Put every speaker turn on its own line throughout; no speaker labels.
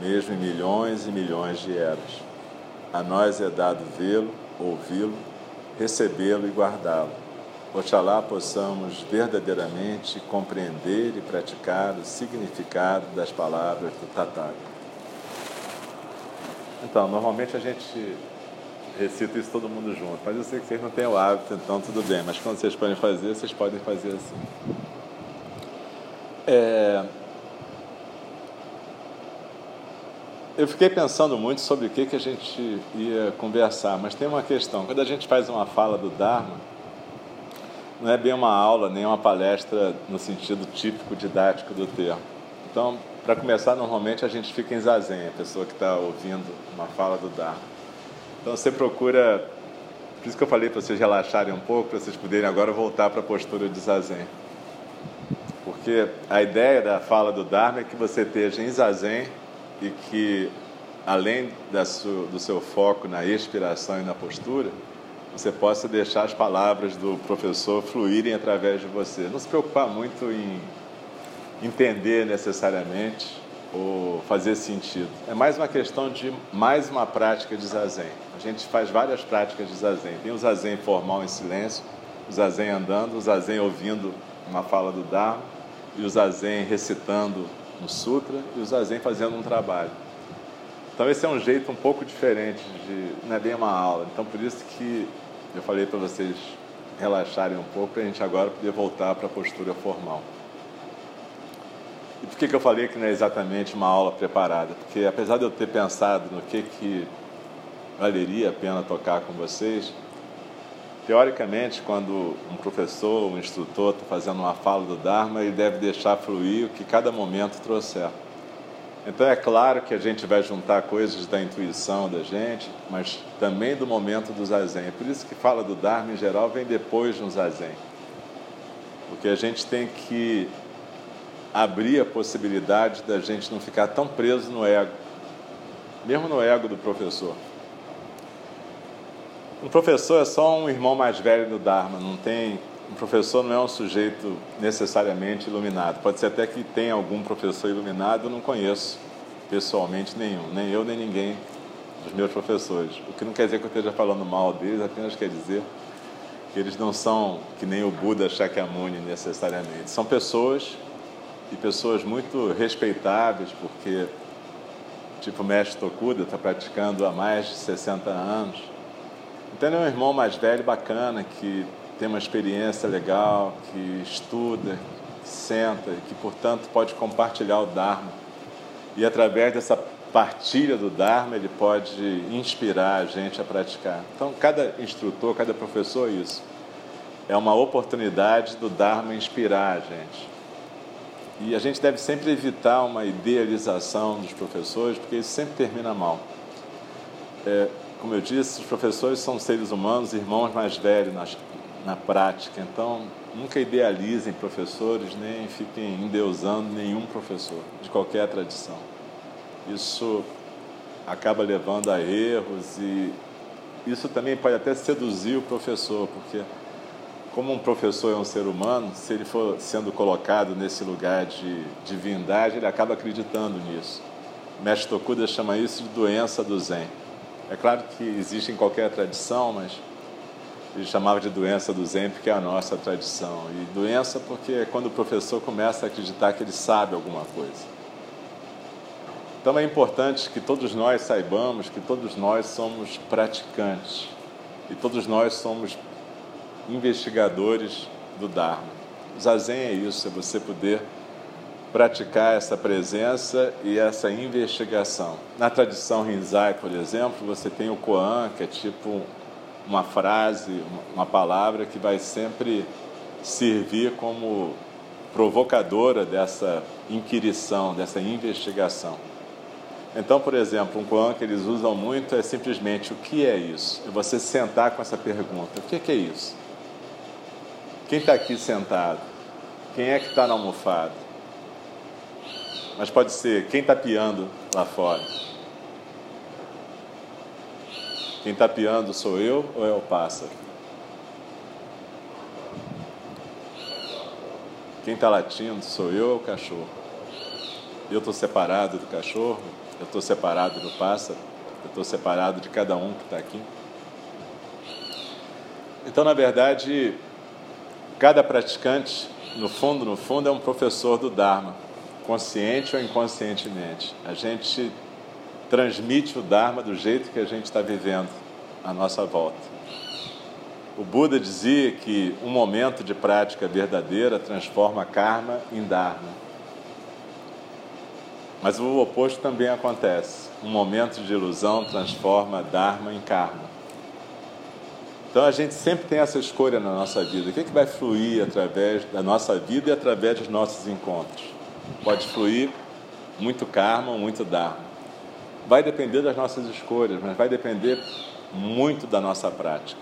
mesmo em milhões e milhões de eras. A nós é dado vê-lo, ouvi-lo, recebê-lo e guardá-lo. Oxalá possamos verdadeiramente compreender e praticar o significado das palavras do Tathagata. Então, normalmente a gente recita isso todo mundo junto, mas eu sei que vocês não têm o hábito, então tudo bem, mas quando vocês podem fazer, vocês podem fazer assim. É... Eu fiquei pensando muito sobre o que, que a gente ia conversar, mas tem uma questão. Quando a gente faz uma fala do Dharma, não é bem uma aula, nem uma palestra no sentido típico didático do termo. Então, para começar, normalmente a gente fica em zazen, a pessoa que está ouvindo uma fala do Dharma. Então, você procura. Por isso que eu falei para vocês relaxarem um pouco, para vocês poderem agora voltar para a postura de zazen. Porque a ideia da fala do Dharma é que você esteja em zazen e que, além su, do seu foco na expiração e na postura, você possa deixar as palavras do professor fluírem através de você. Não se preocupar muito em entender necessariamente ou fazer sentido. É mais uma questão de mais uma prática de zazen. A gente faz várias práticas de zazen. Tem o zazen formal em silêncio, o zazen andando, o zazen ouvindo uma fala do Dharma, e o zazen recitando um sutra e o zazen fazendo um trabalho. Então esse é um jeito um pouco diferente de, não é bem uma aula. Então por isso que eu falei para vocês relaxarem um pouco para a gente agora poder voltar para a postura formal. E por que, que eu falei que não é exatamente uma aula preparada? Porque apesar de eu ter pensado no que, que valeria a pena tocar com vocês, teoricamente, quando um professor, um instrutor está fazendo uma fala do Dharma, ele deve deixar fluir o que cada momento trouxer. Então é claro que a gente vai juntar coisas da intuição da gente, mas também do momento do zazen. É por isso que fala do Dharma em geral vem depois de um zazen. Porque a gente tem que abrir a possibilidade da gente não ficar tão preso no ego, mesmo no ego do professor. Um professor é só um irmão mais velho do Dharma, não tem. Um professor não é um sujeito necessariamente iluminado. Pode ser até que tenha algum professor iluminado, eu não conheço pessoalmente nenhum, nem eu nem ninguém dos meus professores. O que não quer dizer que eu esteja falando mal deles, apenas quer dizer que eles não são que nem o Buda Shakyamuni necessariamente. São pessoas e pessoas muito respeitáveis, porque, tipo, o mestre Tokuda está praticando há mais de 60 anos. É um irmão mais velho, bacana, que tem uma experiência legal, que estuda, que senta, que, portanto, pode compartilhar o Dharma. E, através dessa partilha do Dharma, ele pode inspirar a gente a praticar. Então, cada instrutor, cada professor isso. É uma oportunidade do Dharma inspirar a gente. E a gente deve sempre evitar uma idealização dos professores, porque isso sempre termina mal. É, como eu disse, os professores são seres humanos, irmãos mais velhos na, na prática, então nunca idealizem professores, nem fiquem endeusando nenhum professor, de qualquer tradição. Isso acaba levando a erros e isso também pode até seduzir o professor, porque como um professor é um ser humano, se ele for sendo colocado nesse lugar de divindade, ele acaba acreditando nisso. O mestre Tokuda chama isso de doença do Zen. É claro que existe em qualquer tradição, mas ele chamava de doença do Zen porque é a nossa tradição. E doença porque é quando o professor começa a acreditar que ele sabe alguma coisa. Então é importante que todos nós saibamos que todos nós somos praticantes e todos nós somos investigadores do Dharma. Zazen é isso, é você poder praticar essa presença e essa investigação. Na tradição Rinzai, por exemplo, você tem o Koan, que é tipo uma frase, uma palavra que vai sempre servir como provocadora dessa inquirição, dessa investigação. Então, por exemplo, um Koan que eles usam muito é simplesmente o que é isso? É você sentar com essa pergunta: o que é isso? Quem está aqui sentado? Quem é que está na almofada? Mas pode ser quem está piando lá fora. Quem está piando sou eu ou é o pássaro? Quem está latindo sou eu ou o cachorro? Eu estou separado do cachorro? Eu estou separado do pássaro? Eu estou separado de cada um que está aqui? Então, na verdade, cada praticante, no fundo, no fundo, é um professor do Dharma, consciente ou inconscientemente. A gente transmite o Dharma do jeito que a gente está vivendo à nossa volta. O Buda dizia que um momento de prática verdadeira transforma karma em Dharma. Mas o oposto também acontece. Um momento de ilusão transforma Dharma em karma. Então a gente sempre tem essa escolha na nossa vida. O que, é que vai fluir através da nossa vida e através dos nossos encontros? Pode fluir muito karma, muito dharma. Vai depender das nossas escolhas, mas vai depender muito da nossa prática.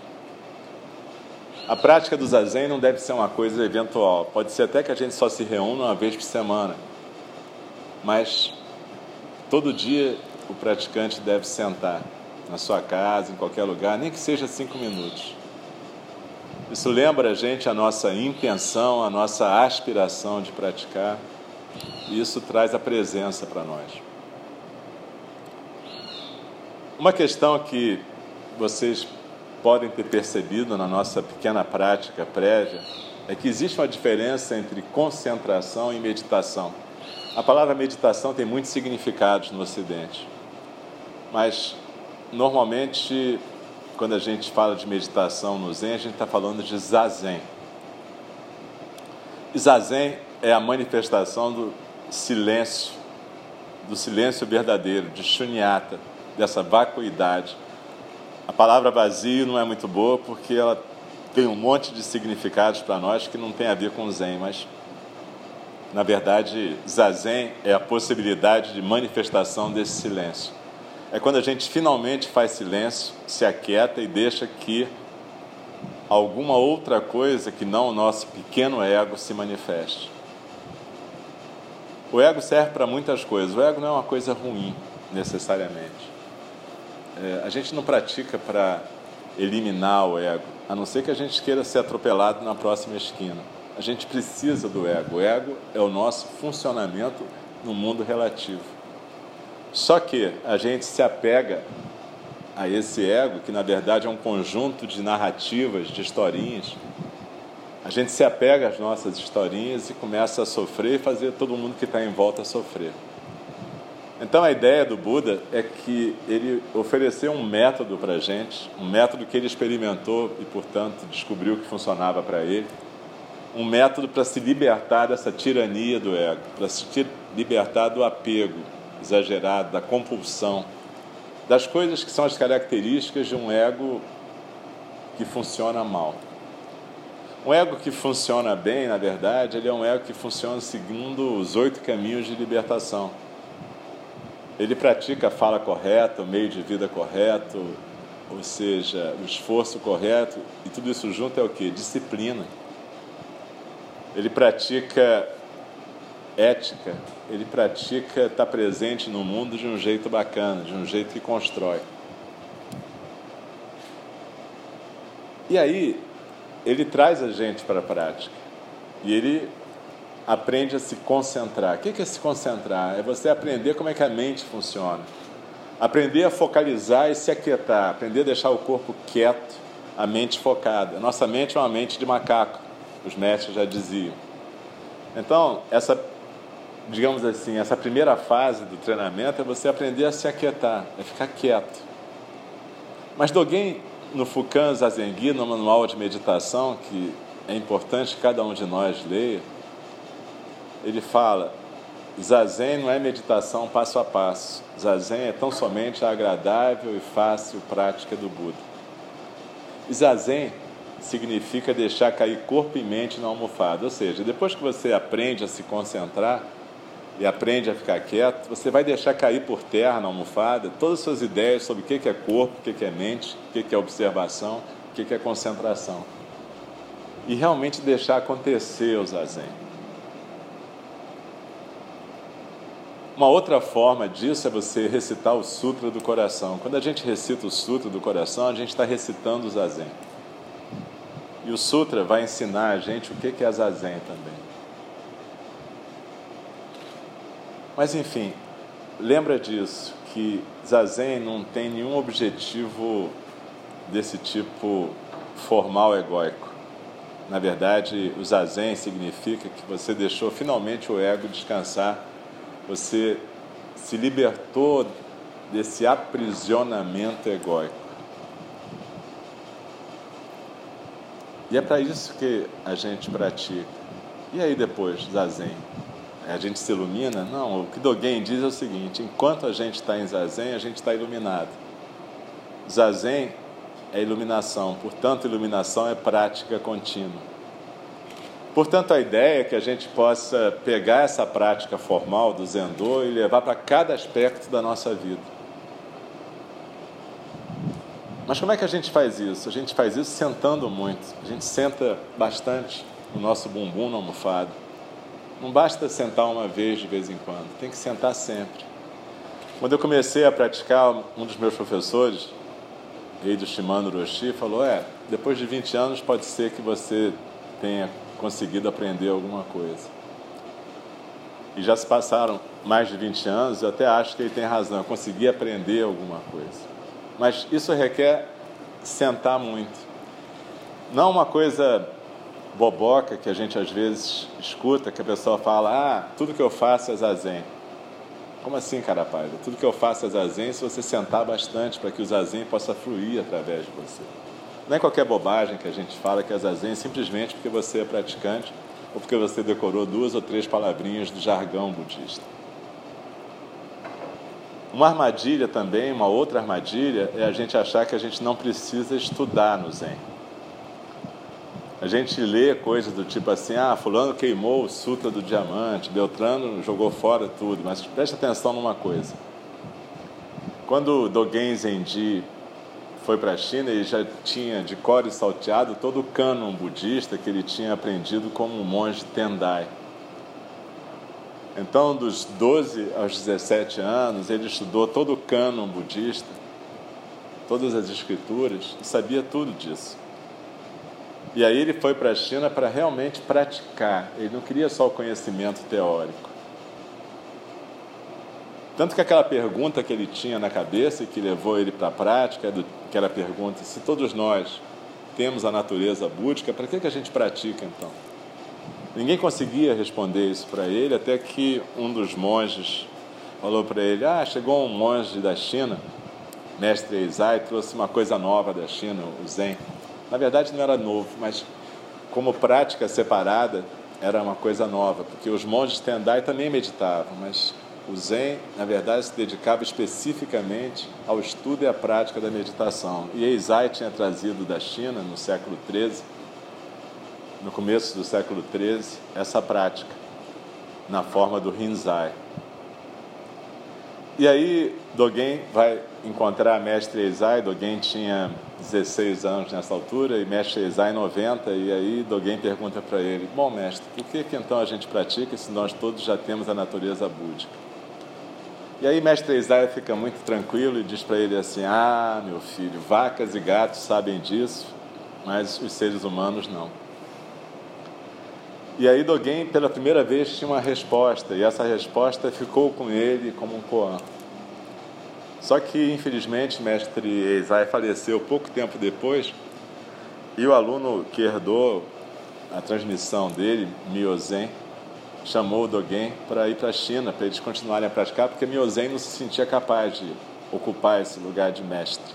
A prática do zazen não deve ser uma coisa eventual. Pode ser até que a gente só se reúna uma vez por semana. Mas todo dia o praticante deve sentar na sua casa, em qualquer lugar, nem que seja cinco minutos. Isso lembra a gente a nossa intenção, a nossa aspiração de praticar, isso traz a presença para nós. Uma questão que vocês podem ter percebido na nossa pequena prática prévia é que existe uma diferença entre concentração e meditação. A palavra meditação tem muitos significados no Ocidente, mas normalmente, quando a gente fala de meditação no Zen, a gente está falando de Zazen. E Zazen é a manifestação do silêncio, do silêncio verdadeiro, de shunyata, dessa vacuidade. A palavra vazio não é muito boa porque ela tem um monte de significados para nós que não tem a ver com Zen, mas na verdade, Zazen é a possibilidade de manifestação desse silêncio é quando a gente finalmente faz silêncio, se aquieta e deixa que alguma outra coisa que não o nosso pequeno ego se manifeste. O ego serve para muitas coisas. O ego não é uma coisa ruim, necessariamente. É, a gente não pratica para eliminar o ego, a não ser que a gente queira ser atropelado na próxima esquina. A gente precisa do ego. O ego é o nosso funcionamento no mundo relativo. Só que a gente se apega a esse ego, que na verdade é um conjunto de narrativas, de historinhas. A gente se apega às nossas historinhas e começa a sofrer e fazer todo mundo que está em volta sofrer. Então a ideia do Buda é que ele ofereceu um método para a gente, um método que ele experimentou e, portanto, descobriu que funcionava para ele, um método para se libertar dessa tirania do ego, para se libertar do apego, exagerado, da compulsão, das coisas que são as características de um ego que funciona mal. Um ego que funciona bem, na verdade, ele é um ego que funciona segundo os oito caminhos de libertação. Ele pratica a fala correta, o meio de vida correto, ou seja, o esforço correto, e tudo isso junto é o que? Disciplina. Ele pratica ética, ele pratica estar presente no mundo de um jeito bacana, de um jeito que constrói. E aí, ele traz a gente para a prática. E ele aprende a se concentrar. O que é se concentrar? É você aprender como é que a mente funciona. Aprender a focalizar e se aquietar. Aprender a deixar o corpo quieto, a mente focada. Nossa mente é uma mente de macaco, os mestres já diziam. Então, essa digamos assim, essa primeira fase do treinamento é você aprender a se aquietar, a ficar quieto. Mas Dogen, no Fukan Zazengi, no manual de meditação, que é importante que cada um de nós leia, ele fala: Zazen não é meditação passo a passo. Zazen é tão somente a agradável e fácil prática do Buda. E Zazen significa deixar cair corpo e mente na almofada. Ou seja, depois que você aprende a se concentrar e aprende a ficar quieto, você vai deixar cair por terra na almofada todas as suas ideias sobre o que é corpo, o que é mente, o que é observação, o que é concentração. E realmente deixar acontecer o Zazen. Uma outra forma disso é você recitar o Sutra do Coração. Quando a gente recita o Sutra do Coração, a gente está recitando o Zazen. E o Sutra vai ensinar a gente o que é Zazen também. Mas enfim, lembra disso, que Zazen não tem nenhum objetivo desse tipo formal egóico. Na verdade, o Zazen significa que você deixou finalmente o ego descansar você se libertou desse aprisionamento egóico. E é para isso que a gente pratica. E aí depois, Zazen? A gente se ilumina? Não, o que Dogen diz é o seguinte: enquanto a gente está em Zazen, a gente está iluminado. Zazen é iluminação, portanto, iluminação é prática contínua. Portanto, a ideia é que a gente possa pegar essa prática formal do Zendô e levar para cada aspecto da nossa vida. Mas como é que a gente faz isso? A gente faz isso sentando muito. A gente senta bastante o nosso bumbum na almofada. Não basta sentar uma vez de vez em quando, tem que sentar sempre. Quando eu comecei a praticar, um dos meus professores, rei do Shimano Roshi, falou: É, depois de 20 anos pode ser que você tenha conseguido aprender alguma coisa. E já se passaram mais de 20 anos, eu até acho que ele tem razão, eu consegui aprender alguma coisa. Mas isso requer sentar muito. Não uma coisa boboca que a gente às vezes escuta, que a pessoa fala: Ah, tudo que eu faço é zazen. Como assim, cara pai? Tudo que eu faço é zazen se você sentar bastante para que o zazen possa fluir através de você. Não é qualquer bobagem que a gente fala que é zazen simplesmente porque você é praticante ou porque você decorou duas ou três palavrinhas do jargão budista. Uma armadilha também, uma outra armadilha, é a gente achar que a gente não precisa estudar no Zen. A gente lê coisas do tipo assim, ah, fulano queimou o sutra do diamante, Beltrano jogou fora tudo, mas preste atenção numa coisa. Quando Dogen Zenji foi para a China e já tinha de cor e salteado todo o cânon budista que ele tinha aprendido como um monge Tendai. Então, dos 12 aos 17 anos, ele estudou todo o cânon budista, todas as escrituras, e sabia tudo disso. E aí ele foi para a China para realmente praticar, ele não queria só o conhecimento teórico. Tanto que aquela pergunta que ele tinha na cabeça e que levou ele para a prática, que era a pergunta: se todos nós temos a natureza búdica, para que, que a gente pratica então? Ninguém conseguia responder isso para ele, até que um dos monges falou para ele: Ah, chegou um monge da China, mestre Eizai, trouxe uma coisa nova da China, o Zen. Na verdade, não era novo, mas como prática separada, era uma coisa nova, porque os monges Tendai também meditavam, mas o Zen, na verdade, se dedicava especificamente ao estudo e à prática da meditação. E Eizai tinha trazido da China, no século XIII, no começo do século XIII, essa prática, na forma do Rinzai. E aí Dogen vai encontrar mestre Eizai, Dogen tinha 16 anos nessa altura e mestre Eizai 90, e aí Dogen pergunta para ele, bom mestre, por que, que então a gente pratica se nós todos já temos a natureza búdica? E aí mestre Isaia fica muito tranquilo e diz para ele assim: Ah, meu filho, vacas e gatos sabem disso, mas os seres humanos não. E aí Dogen, pela primeira vez, tinha uma resposta, e essa resposta ficou com ele como um koan. Só que, infelizmente, mestre Eizai faleceu pouco tempo depois, e o aluno que herdou a transmissão dele, Miozen, chamou o Dogen para ir para a China, para eles continuarem a praticar, porque Miozen não se sentia capaz de ocupar esse lugar de mestre.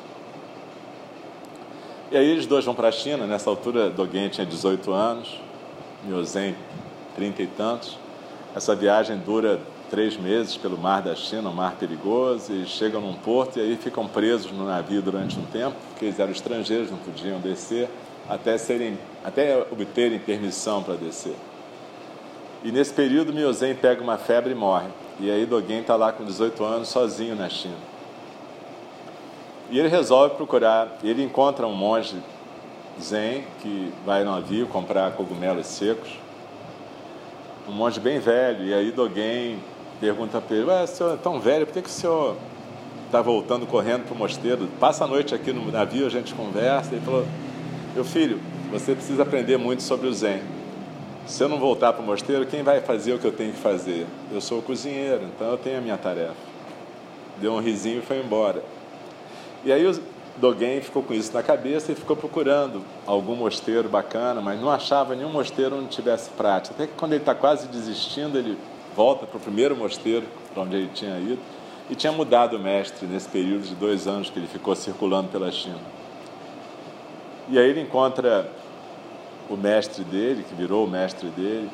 E aí eles dois vão para a China, nessa altura Dogen tinha 18 anos, Miozen 30 e tantos. Essa viagem dura três meses pelo mar da China, um mar perigoso, e chegam num porto e aí ficam presos no navio durante um tempo, porque eles eram estrangeiros, não podiam descer, até, serem, até obterem permissão para descer. E nesse período, Miozen pega uma febre e morre. E aí Dogen está lá com 18 anos, sozinho na China. E ele resolve procurar, ele encontra um monge zen que vai no navio comprar cogumelos secos. Um monge bem velho. E aí Dogen pergunta para ele, Ué, senhor é tão velho, por que, que o senhor está voltando correndo para o mosteiro? Passa a noite aqui no navio, a gente conversa. Ele falou, meu filho, você precisa aprender muito sobre o zen se eu não voltar para o mosteiro, quem vai fazer o que eu tenho que fazer? Eu sou o cozinheiro, então eu tenho a minha tarefa. Deu um risinho e foi embora. E aí o Dogen ficou com isso na cabeça e ficou procurando algum mosteiro bacana, mas não achava nenhum mosteiro onde tivesse prática. Até que quando ele está quase desistindo, ele volta para o primeiro mosteiro para onde ele tinha ido e tinha mudado o mestre nesse período de dois anos que ele ficou circulando pela China. E aí ele encontra o mestre dele, que virou o mestre dele,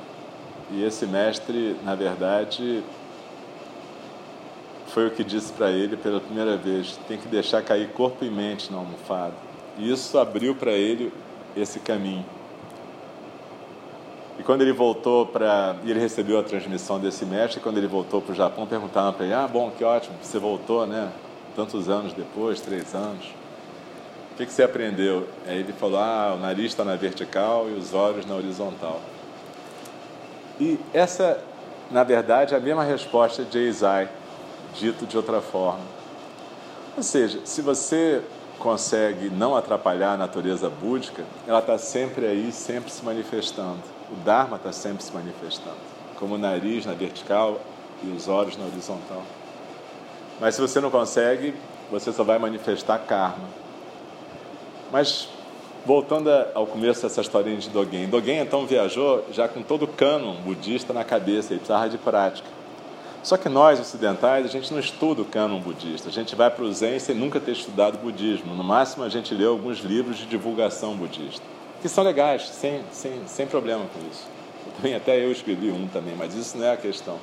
e esse mestre, na verdade, foi o que disse para ele pela primeira vez: tem que deixar cair corpo e mente na almofada. E isso abriu para ele esse caminho. E quando ele voltou para. E ele recebeu a transmissão desse mestre, quando ele voltou para o Japão, perguntaram para ele: Ah, bom, que ótimo, você voltou, né? Tantos anos depois, três anos. O que, que você aprendeu? Aí ele falou: ah, o nariz está na vertical e os olhos na horizontal. E essa, na verdade, é a mesma resposta de Eisai, dito de outra forma. Ou seja, se você consegue não atrapalhar a natureza búdica, ela está sempre aí, sempre se manifestando. O Dharma está sempre se manifestando, como o nariz na vertical e os olhos na horizontal. Mas se você não consegue, você só vai manifestar karma. Mas voltando ao começo dessa historinha de Dogen. Dogen então viajou já com todo o cânon budista na cabeça, ele precisava de prática. Só que nós, ocidentais, a gente não estuda o cânon budista. A gente vai para o Zen sem nunca ter estudado budismo. No máximo, a gente lê alguns livros de divulgação budista, que são legais, sem, sem, sem problema com isso. Também, até eu escrevi um também, mas isso não é a questão.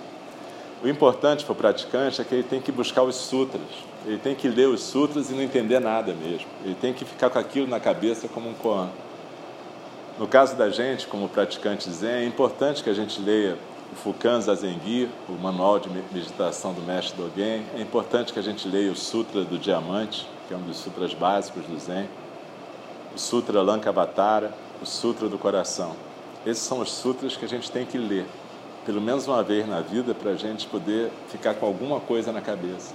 O importante para o praticante é que ele tem que buscar os sutras. Ele tem que ler os sutras e não entender nada mesmo. Ele tem que ficar com aquilo na cabeça como um koan. No caso da gente, como praticante Zen, é importante que a gente leia o Fukan Zazengi, o manual de meditação do mestre Dogen. É importante que a gente leia o Sutra do Diamante, que é um dos sutras básicos do Zen. O Sutra Lankavatara, o Sutra do Coração. Esses são os sutras que a gente tem que ler pelo menos uma vez na vida, para a gente poder ficar com alguma coisa na cabeça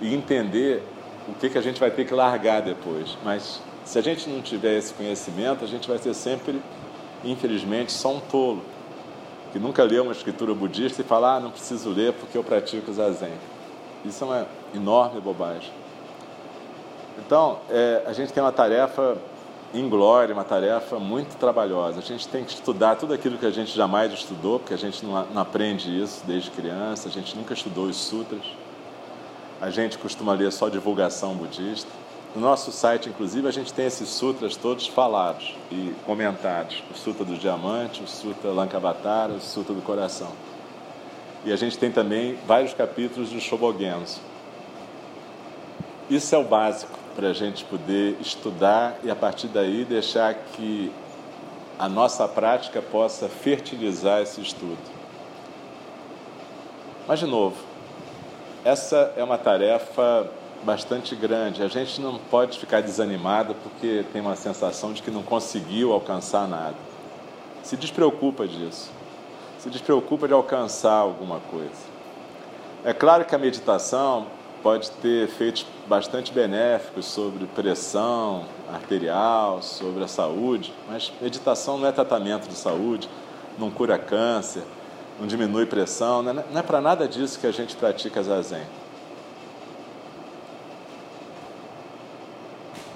e entender o que, que a gente vai ter que largar depois. Mas se a gente não tiver esse conhecimento, a gente vai ser sempre, infelizmente, só um tolo que nunca leu uma escritura budista e fala: ah, não preciso ler porque eu pratico zazen. Isso é uma enorme bobagem. Então, é, a gente tem uma tarefa em glória, uma tarefa muito trabalhosa. A gente tem que estudar tudo aquilo que a gente jamais estudou, porque a gente não, não aprende isso desde criança, a gente nunca estudou os sutras. A gente costuma ler só divulgação budista. No nosso site, inclusive, a gente tem esses sutras todos falados e comentados. O Sutra do Diamante, o Sutra Lankavatara, o Sutra do Coração. E a gente tem também vários capítulos do Shobogenzo. Isso é o básico para a gente poder estudar e a partir daí deixar que a nossa prática possa fertilizar esse estudo. Mas, de novo, essa é uma tarefa bastante grande. A gente não pode ficar desanimado porque tem uma sensação de que não conseguiu alcançar nada. Se despreocupa disso. Se despreocupa de alcançar alguma coisa. É claro que a meditação pode ter efeitos bastante benéficos sobre pressão arterial, sobre a saúde, mas meditação não é tratamento de saúde, não cura câncer, não diminui pressão, não é, é para nada disso que a gente pratica zazen.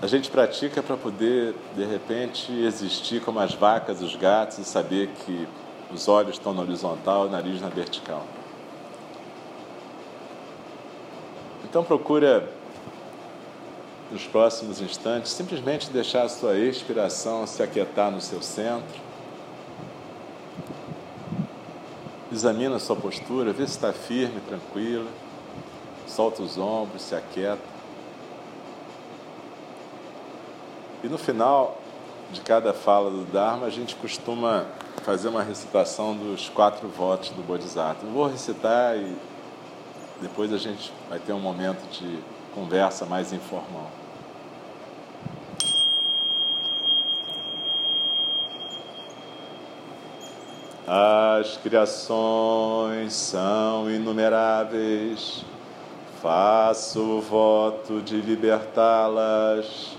A gente pratica para poder, de repente, existir como as vacas, os gatos e saber que Os olhos estão na horizontal, o nariz na vertical. Então procura nos próximos instantes simplesmente deixar a sua expiração se aquietar no seu centro. Examina a sua postura, vê se está firme, tranquila. Solta os ombros, se aquieta. E no final de cada fala do Dharma, a gente costuma fazer uma recitação dos quatro votos do Bodhisattva. Eu vou recitar e depois a gente vai ter um momento de conversa mais informal. As criações são inumeráveis, faço o voto de libertá-las.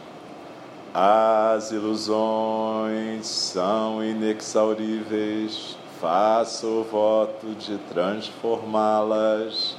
As ilusões são inexauríveis, faço o voto de transformá-las.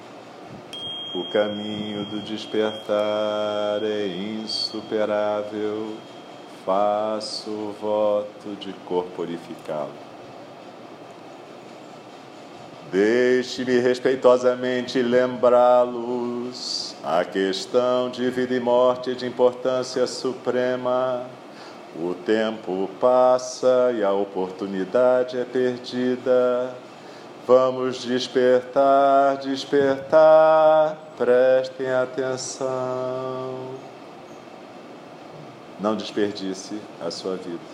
O caminho do despertar é insuperável, faço o voto de corporificá-lo. Deixe-me respeitosamente lembrá-los a questão de vida e morte de importância suprema. O tempo passa e a oportunidade é perdida. Vamos despertar, despertar, prestem atenção. Não desperdice a sua vida.